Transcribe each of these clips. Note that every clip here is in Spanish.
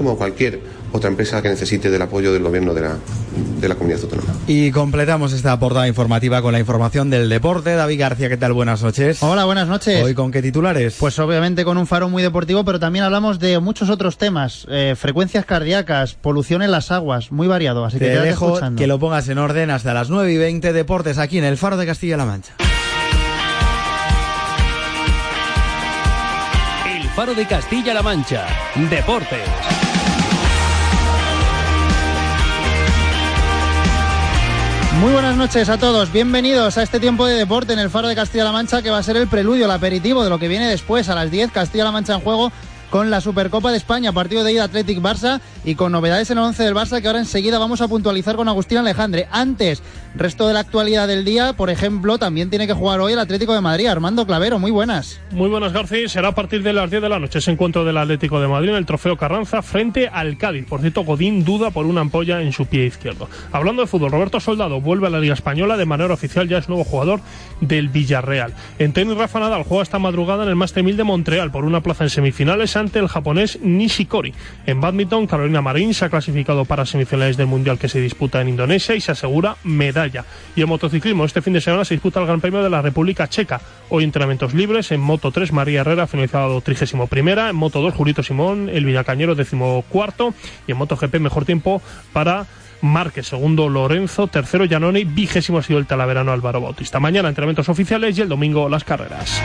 como cualquier otra empresa que necesite del apoyo del gobierno de la, de la comunidad autónoma. Y completamos esta portada informativa con la información del deporte. David García, ¿qué tal? Buenas noches. Hola, buenas noches. ¿Hoy con qué titulares? Pues obviamente con un faro muy deportivo, pero también hablamos de muchos otros temas. Eh, frecuencias cardíacas, polución en las aguas, muy variado. Así que Te dejo escuchando. que lo pongas en orden hasta las 9 y 20 deportes aquí en el Faro de Castilla-La Mancha. El Faro de Castilla-La Mancha. Deportes. Muy buenas noches a todos, bienvenidos a este tiempo de deporte en el Faro de Castilla-La Mancha que va a ser el preludio, el aperitivo de lo que viene después a las 10 Castilla-La Mancha en juego con la Supercopa de España, partido de ida Athletic Barça y con novedades en el 11 del Barça que ahora enseguida vamos a puntualizar con Agustín Alejandre. Antes, resto de la actualidad del día, por ejemplo, también tiene que jugar hoy el Atlético de Madrid. Armando Clavero, muy buenas. Muy buenas, García. Será a partir de las 10 de la noche ese encuentro del Atlético de Madrid en el Trofeo Carranza frente al Cádiz. Por cierto, Godín duda por una ampolla en su pie izquierdo. Hablando de fútbol, Roberto Soldado vuelve a la Liga Española de manera oficial, ya es nuevo jugador del Villarreal. En tenis, Rafa Nadal juega esta madrugada en el Master 1000 de Montreal por una plaza en semifinales ante el japonés Nishikori. En badminton, Carolina Marín se ha clasificado para semifinales del Mundial que se disputa en Indonesia y se asegura medalla. Y en motociclismo, este fin de semana se disputa el Gran Premio de la República Checa. Hoy entrenamientos libres. En Moto 3, María Herrera ha finalizado 31 primera. En Moto 2, Jurito Simón, el Villacañero décimo cuarto. Y en Moto GP, mejor tiempo para Márquez, segundo Lorenzo, tercero Giannone, vigésimo ha sido el talaverano Álvaro Bautista. Mañana entrenamientos oficiales y el domingo las carreras.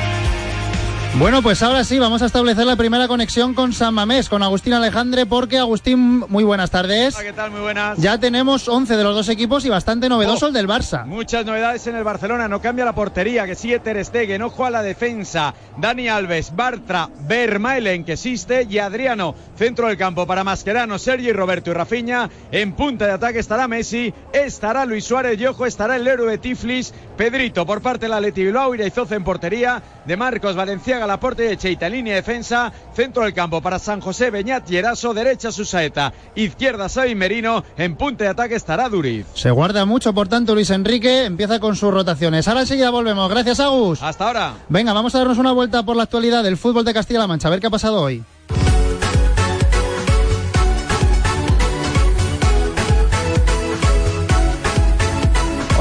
Bueno, pues ahora sí, vamos a establecer la primera conexión con San Mamés, con Agustín Alejandre, porque Agustín, muy buenas tardes. Hola, ¿qué tal? Muy buenas. Ya tenemos 11 de los dos equipos y bastante novedoso Oh. el del Barça. Muchas novedades en el Barcelona, no cambia la portería, que sigue Ter Stegen, ojo a la defensa, Dani Alves, Bartra, Vermaelen, que existe, y Adriano, centro del campo para Mascherano, Sergi, Roberto y Rafinha, en punta de ataque estará Messi, estará Luis Suárez y ojo estará el héroe de Tiflis, Pedrito por parte de la Leti Bilbao, Iraizoz en portería, de Marcos Valenciaga la portería de Cheita línea de defensa, centro del campo para San José, Beñat y Eraso, derecha Susaeta, izquierda Xavi Merino, en punta de ataque estará Duriz. Se guarda mucho, por tanto, Luis Enrique empieza con sus rotaciones. Ahora enseguida volvemos. Gracias, Agus. Hasta ahora. Venga, vamos a darnos una vuelta por la actualidad del fútbol de Castilla-La Mancha, a ver qué ha pasado hoy.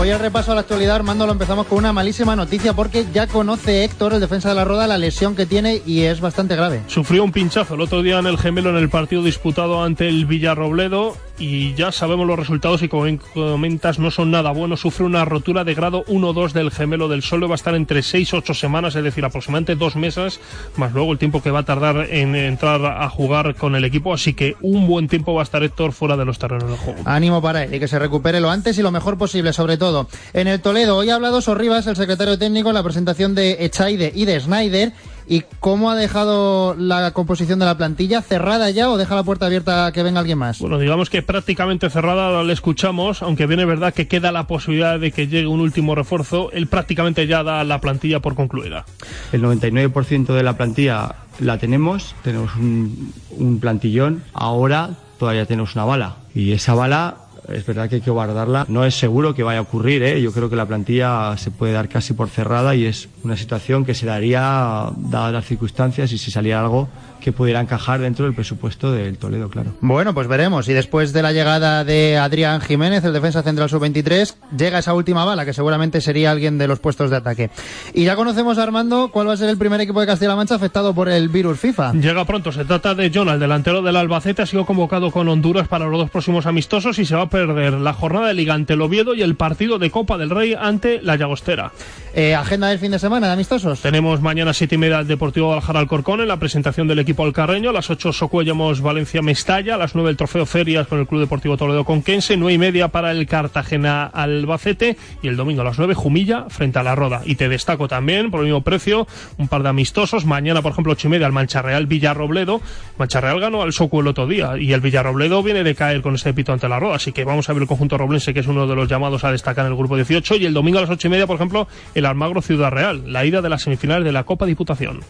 Hoy el repaso a la actualidad, Armando, lo empezamos con una malísima noticia porque ya conoce Héctor, el defensa de la Roda, la lesión que tiene y es bastante grave. Sufrió un pinchazo el otro día en el gemelo en el partido disputado ante el Villarrobledo y ya sabemos los resultados y como comentas no son nada buenos. Sufre una rotura de grado 1-2 del gemelo del suelo. Va a estar entre 6 8 semanas, es decir, aproximadamente dos meses, más luego el tiempo que va a tardar en entrar a jugar con el equipo. Así que un buen tiempo va a estar Héctor fuera de los terrenos del juego. Ánimo para él y que se recupere lo antes y lo mejor posible, sobre todo. En el Toledo, hoy ha hablado Sorribas, el secretario técnico, en la presentación de Echaide y de Snyder. ¿Y cómo ha dejado la composición de la plantilla? ¿Cerrada ya o deja la puerta abierta a que venga alguien más? Bueno, digamos que prácticamente cerrada le escuchamos, aunque viene verdad que queda la posibilidad de que llegue un último refuerzo. Él prácticamente ya da la plantilla por concluida. El 99% de la plantilla la tenemos, tenemos un, un plantillón. Ahora todavía tenemos una bala. Y esa bala es verdad que hay que guardarla. No es seguro que vaya a ocurrir, ¿eh? yo creo que la plantilla se puede dar casi por cerrada y es una situación que se daría, dadas las circunstancias, y si saliera algo que pudiera encajar dentro del presupuesto del Toledo, claro. Bueno, pues veremos. Y después de la llegada de Adrián Jiménez, el defensa central sub-23, llega esa última bala, que seguramente sería alguien de los puestos de ataque. Y ya conocemos, Armando, cuál va a ser el primer equipo de Castilla-La Mancha afectado por el virus FIFA. Llega pronto, se trata de John, el delantero del Albacete, ha sido convocado con Honduras para los dos próximos amistosos y se va a perder la jornada de Liga ante el Oviedo y el partido de Copa del Rey ante la Llagostera. Eh, agenda del fin de semana de amistosos. Tenemos mañana siete y media el Deportivo Guadalajara Alcorcón en la presentación del equipo alcarreño. A las 8 Socuellamos Valencia Mestalla. A las 9 el Trofeo Ferias con el Club Deportivo Toledo Conquense. 9 y media para el Cartagena Albacete. Y el domingo a las 9 Jumilla frente a la Roda. Y te destaco también, por el mismo precio, un par de amistosos. Mañana, por ejemplo, 8 y media el Mancharreal Villarrobledo. Mancharreal ganó al Socu el otro día. Y el Villarrobledo viene de caer con ese pito ante la Roda. Así que vamos a ver el conjunto roblense, que es uno de los llamados a destacar en el grupo 18. Y el domingo a las 8 y media, por ejemplo, el Almagro Ciudad Real. La ida de las semifinales de la Copa Diputación.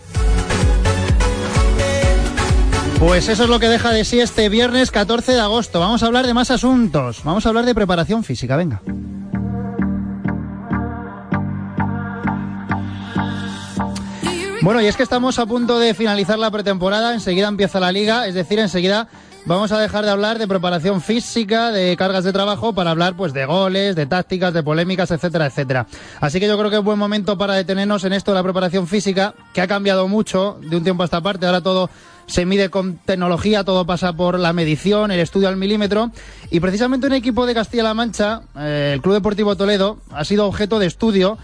Pues eso es lo que deja de sí este viernes 14 de agosto. Vamos a hablar de más asuntos. Vamos a hablar de preparación física. Venga. Bueno, y es que estamos a punto de finalizar la pretemporada. Enseguida empieza la liga, es decir, enseguida vamos a dejar de hablar de preparación física, de cargas de trabajo, para hablar pues de goles, de tácticas, de polémicas, etcétera, etcétera. Así que yo creo que es buen momento para detenernos en esto de la preparación física, que ha cambiado mucho de un tiempo a esta parte. Ahora todo se mide con tecnología, todo pasa por la medición, el estudio al milímetro. Y precisamente un equipo de Castilla-La Mancha, eh, el Club Deportivo Toledo, ha sido objeto de estudio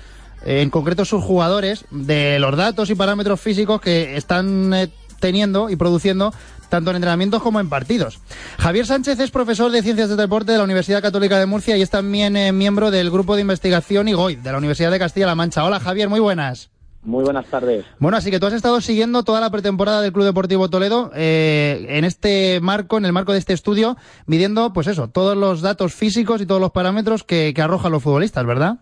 en concreto sus jugadores, de los datos y parámetros físicos que están eh, teniendo y produciendo tanto en entrenamientos como en partidos. Javier Sánchez es profesor de Ciencias del Deporte de la Universidad Católica de Murcia y es también eh, miembro del Grupo de Investigación IGOI de la Universidad de Castilla-La Mancha. Hola Javier, muy buenas. Muy buenas tardes. Bueno, así que tú has estado siguiendo toda la pretemporada del Club Deportivo Toledo eh, en este marco, en el marco de este estudio, midiendo, pues eso, todos los datos físicos y todos los parámetros que, arrojan los futbolistas, ¿verdad?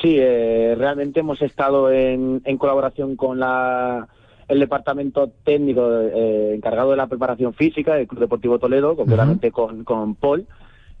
Sí, eh, realmente hemos estado en, en colaboración con la el departamento técnico eh, encargado de la preparación física del Club Deportivo Toledo, concretamente con, con Paul,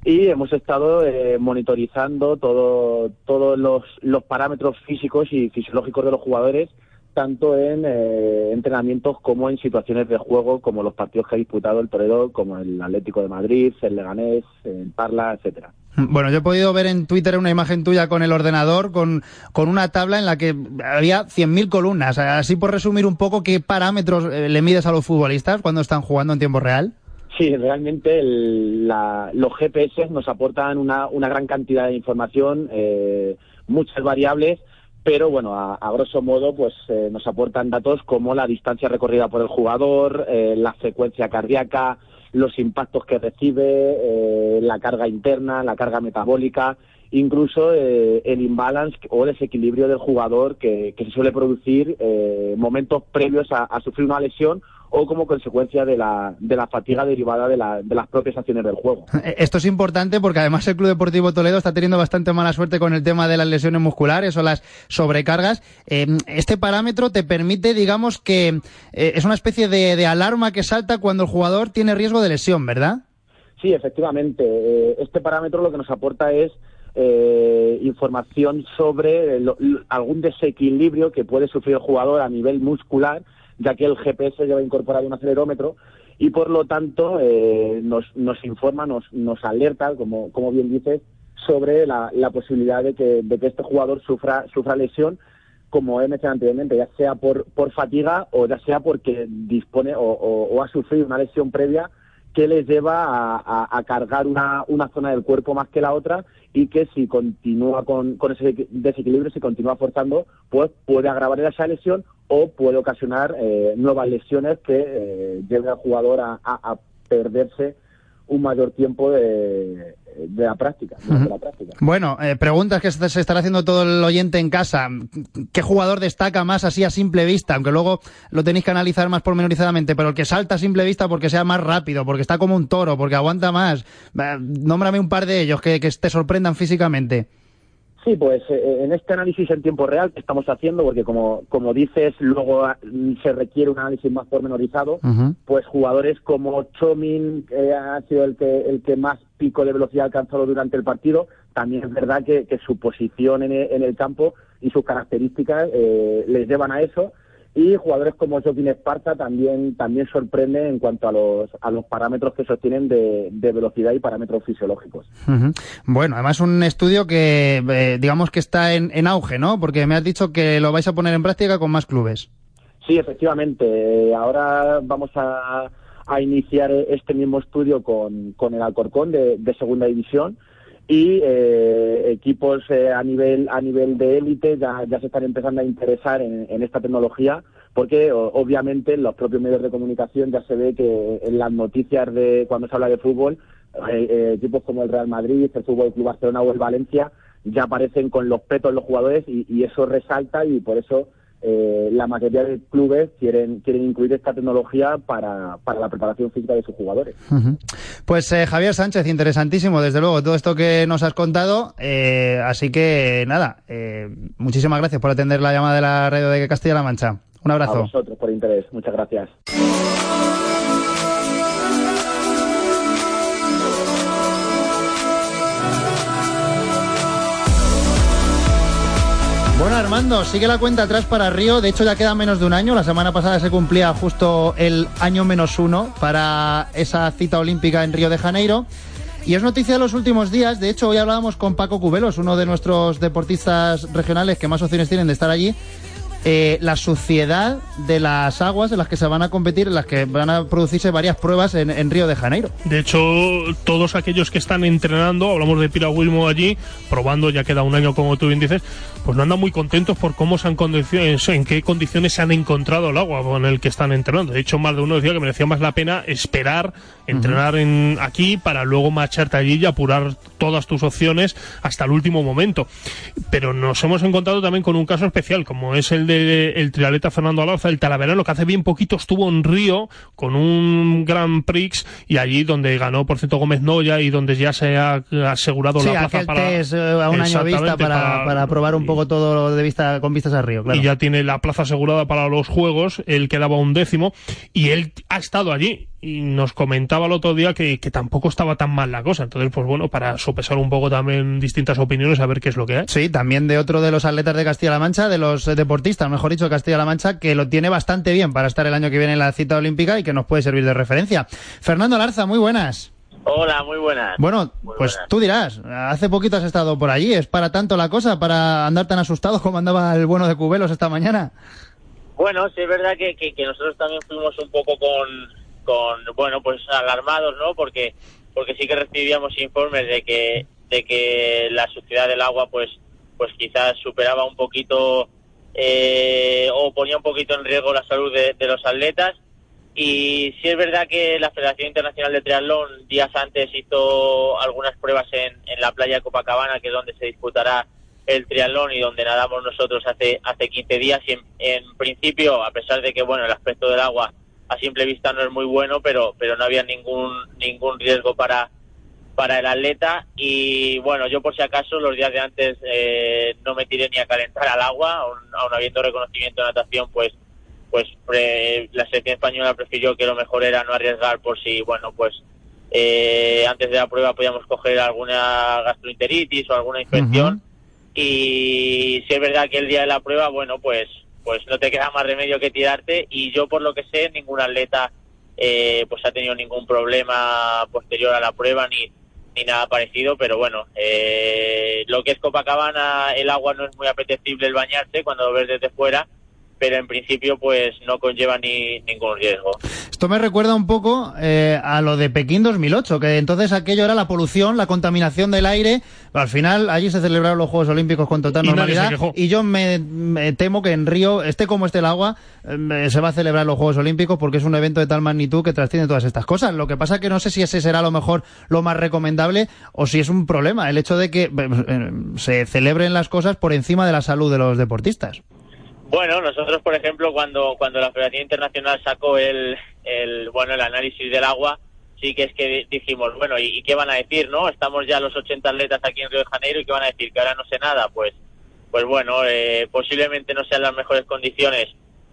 y hemos estado eh, monitorizando todo, todos los, los parámetros físicos y fisiológicos de los jugadores, tanto en eh, entrenamientos como en situaciones de juego, como los partidos que ha disputado el Toledo, como el Atlético de Madrid, el Leganés, el Parla, etcétera. Bueno, yo he podido ver en Twitter una imagen tuya con el ordenador, con, con una tabla en la que había 100.000 columnas. Así por resumir un poco, ¿qué parámetros eh, le mides a los futbolistas cuando están jugando en tiempo real? Sí, realmente los GPS nos aportan una, una gran cantidad de información, eh, muchas variables, pero bueno, a, grosso modo, pues eh, nos aportan datos como la distancia recorrida por el jugador, la frecuencia cardíaca, los impactos que recibe, eh, la carga interna, la carga metabólica, incluso eh, el imbalance o desequilibrio del jugador que, se suele producir eh, momentos previos a, sufrir una lesión o como consecuencia de la, de la fatiga derivada de, la, de, las propias acciones del juego. Eh, esto es importante porque además el Club Deportivo Toledo está teniendo bastante mala suerte con el tema de las lesiones musculares o las sobrecargas. Eh, este parámetro te permite, digamos, que eh, es una especie de, alarma que salta cuando el jugador tiene riesgo de lesión, ¿verdad? Sí, efectivamente. este parámetro lo que nos aporta es información sobre algún desequilibrio que puede sufrir el jugador a nivel muscular ya que el GPS lleva incorporado un acelerómetro y por lo tanto eh, nos, nos informa, nos, nos alerta, como, bien dices, sobre la, posibilidad de que, este jugador sufra, sufra lesión, como he mencionado anteriormente, ya sea por, por fatiga o ya sea porque dispone o, ha sufrido una lesión previa que les lleva a, cargar una, zona del cuerpo más que la otra y que si continúa con, con ese desequilibrio, si continúa forzando, pues puede agravar esa lesión o puede ocasionar eh, nuevas lesiones que eh, lleven al jugador a, perderse un mayor tiempo de, la, práctica, Bueno, eh, preguntas que se estará haciendo todo el oyente en casa. ¿Qué jugador destaca más así a simple vista? Aunque luego lo tenéis que analizar más pormenorizadamente, pero el que salta a simple vista porque sea más rápido, porque está como un toro, porque aguanta más. nómbrame un par de ellos que te sorprendan físicamente. Sí, pues eh, en este análisis en tiempo real que estamos haciendo, porque como, como dices, luego ah, se requiere un análisis más pormenorizado, pues jugadores como Chomin que ha sido el que, el que más pico de velocidad ha alcanzado durante el partido, también es verdad que, su posición en el, campo y sus características eh, les llevan a eso y jugadores como Joaquín Esparta también, también sorprenden en cuanto a los, a los parámetros que sostienen de, de velocidad y parámetros fisiológicos. Bueno, además un estudio que eh, digamos que está en, en auge, ¿no? Porque me has dicho que lo vais a poner en práctica con más clubes. Sí, efectivamente. Ahora vamos a, a iniciar este mismo estudio con, con el Alcorcón de, de Segunda División y eh, equipos eh, a nivel a nivel de élite ya, ya se están empezando a interesar en, esta tecnología porque obviamente en los propios medios de comunicación ya se ve que en las noticias de cuando se habla de fútbol eh, equipos como el Real Madrid, el Fútbol Club Barcelona o el Valencia ya aparecen con los petos los jugadores y, y eso resalta y por eso eh, la mayoría de clubes quieren, quieren incluir esta tecnología para, para la preparación física de sus jugadores. Pues eh, Javier Sánchez, interesantísimo, desde luego, todo esto que nos has contado. Eh, así que nada, muchísimas gracias por atender la llamada de la radio de Castilla-La Mancha. Un abrazo. A vosotros por interés. Muchas gracias. Armando, sigue la cuenta atrás para Río. De hecho, ya queda menos de un año. La semana pasada se cumplía justo el año menos uno para esa cita olímpica en Río de Janeiro. Y es noticia de los últimos días. De hecho, hoy hablábamos con Paco Cubelos, uno de nuestros deportistas regionales que más opciones tienen de estar allí. Eh, la suciedad de las aguas en las que se van a competir, en las que van a producirse varias pruebas en, Río de Janeiro. De hecho, todos aquellos que están entrenando, hablamos de piragüismo allí, probando, ya queda un año como tú bien dices, pues no andan muy contentos por cómo se han en qué condiciones se han encontrado el agua con el que están entrenando. De hecho, más de uno decía que merecía más la pena esperar, entrenar en, aquí para luego marcharte allí y apurar todas tus opciones hasta el último momento. Pero nos hemos encontrado también con un caso especial, como es el de el trialeta Fernando Alarza, el talaverano, que hace bien poquito estuvo en Río con un Gran Prix y allí donde ganó por cierto Gómez Noya y donde ya se ha asegurado la plaza para test, eh, a un año vista para, para, probar un poco todo de vista con vistas a Río. Y ya tiene la plaza asegurada para los Juegos, él quedaba un décimo y él ha estado allí y nos comentaba el otro día que, que, tampoco estaba tan mal la cosa. Entonces, pues bueno, para sopesar un poco también distintas opiniones, a ver qué es lo que hay. Sí, también de otro de los atletas de Castilla-La Mancha, de los deportistas, mejor dicho, de Castilla-La Mancha, que lo tiene bastante bien para estar el año que viene en la cita olímpica y que nos puede servir de referencia. Fernando Larza, muy buenas. Hola, muy buenas. Bueno, pues tú dirás, hace poquito has estado por allí, ¿es para tanto la cosa, para andar tan asustado como andaba el bueno de Cubelos esta mañana? Bueno, sí es verdad que, que nosotros también fuimos un poco con, con bueno pues alarmados no porque porque sí que recibíamos informes de que de que la suciedad del agua pues pues quizás superaba un poquito eh, o ponía un poquito en riesgo la salud de, los atletas. Y sí es verdad que la Federación Internacional de Triatlón días antes hizo algunas pruebas en, en la playa de Copacabana que es donde se disputará el triatlón y donde nadamos nosotros hace hace 15 días. Y en, en principio a pesar de que bueno el aspecto del agua a simple vista no es muy bueno, pero, pero no había ningún, ningún riesgo para, para el atleta. Y bueno, yo por si acaso los días de antes eh, no me tiré ni a calentar al agua, aún, habiendo reconocimiento de natación, pues pues la selección española prefirió que lo mejor era no arriesgar por si, bueno, pues eh, antes de la prueba podíamos coger alguna gastroenteritis o alguna infección. Y si es verdad que el día de la prueba, bueno, pues pues no te queda más remedio que tirarte y yo por lo que sé ningún atleta eh, pues ha tenido ningún problema posterior a la prueba ni, ni nada parecido pero bueno eh, lo que es Copacabana el agua no es muy apetecible el bañarse cuando lo ves desde fuera pero en principio pues no conlleva ni ningún riesgo. Esto me recuerda un poco eh, a lo de Pekín 2008, que entonces aquello era la polución, la contaminación del aire. Al final allí se celebraron los Juegos Olímpicos con total normalidad y yo me, temo que en Río, esté como esté el agua, eh, se va a celebrar los Juegos Olímpicos porque es un evento de tal magnitud que trasciende todas estas cosas. Lo que pasa es que no sé si ese será a lo mejor lo más recomendable o si es un problema el hecho de que eh, se celebren las cosas por encima de la salud de los deportistas. Bueno, nosotros, por ejemplo, cuando, cuando la Federación Internacional sacó el, el, bueno, el análisis del agua, sí que es que dijimos, bueno, ¿y, qué van a decir, no? Estamos ya los 80 atletas aquí en Río de Janeiro y ¿qué van a decir? Que ahora no sé nada. Pues, pues bueno, eh, posiblemente no sean las mejores condiciones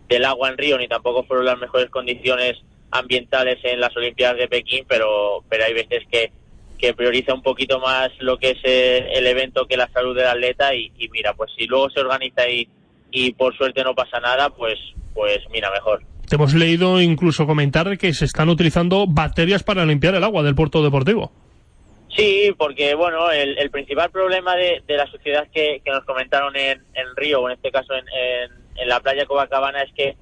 del agua en Río, ni tampoco fueron las mejores condiciones ambientales en las Olimpiadas de Pekín, pero, pero hay veces que, que prioriza un poquito más lo que es eh, el evento que la salud del atleta y, y mira, pues si luego se organiza y y por suerte no pasa nada, pues, pues mira, mejor. Te hemos leído incluso comentar que se están utilizando baterías para limpiar el agua del puerto deportivo. Sí, porque bueno, el, principal problema de, la suciedad que, nos comentaron en, en, Río, o en este caso en, en, la playa Copacabana, es que,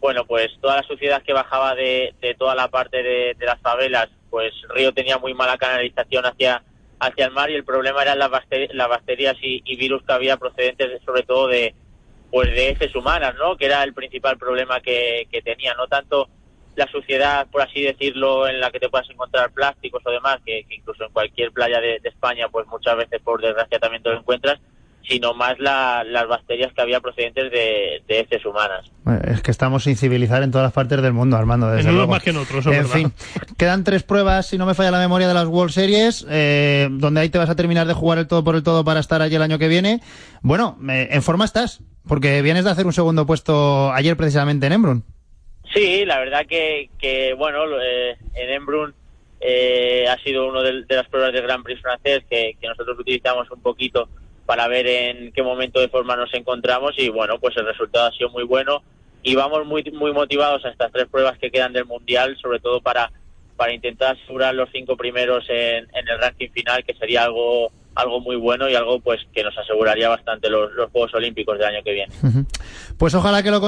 bueno, pues toda la suciedad que bajaba de, de toda la parte de, las favelas, pues Río tenía muy mala canalización hacia, hacia el mar y el problema eran las, bacterias y, y virus que había procedentes sobre todo de, pues de heces humanas, ¿no? Que era el principal problema que, que tenía, no tanto la suciedad, por así decirlo, en la que te puedas encontrar plásticos o demás, que, incluso en cualquier playa de, España, pues muchas veces por desgracia también te lo encuentras, sino más las bacterias que había procedentes de, de heces humanas. es que estamos sin civilizar en todas las partes del mundo, Armando. Desde en luego. más que en otros. En fin, quedan tres pruebas, si no me falla la memoria, de las World Series, eh, donde ahí te vas a terminar de jugar el todo por el todo para estar allí el año que viene. Bueno, en forma estás. Porque vienes de hacer un segundo puesto ayer precisamente en Embrun. Sí, la verdad que, que bueno, eh, en Embrun eh, ha sido una de, las pruebas del Grand Prix francés que, nosotros utilizamos un poquito para ver en qué momento de forma nos encontramos y bueno, pues el resultado ha sido muy bueno y vamos muy muy motivados a estas tres pruebas que quedan del mundial, sobre todo para para intentar asegurar los cinco primeros en, en el ranking final, que sería algo algo muy bueno y algo pues que nos aseguraría bastante los, los Juegos Olímpicos del año que viene. Pues ojalá que lo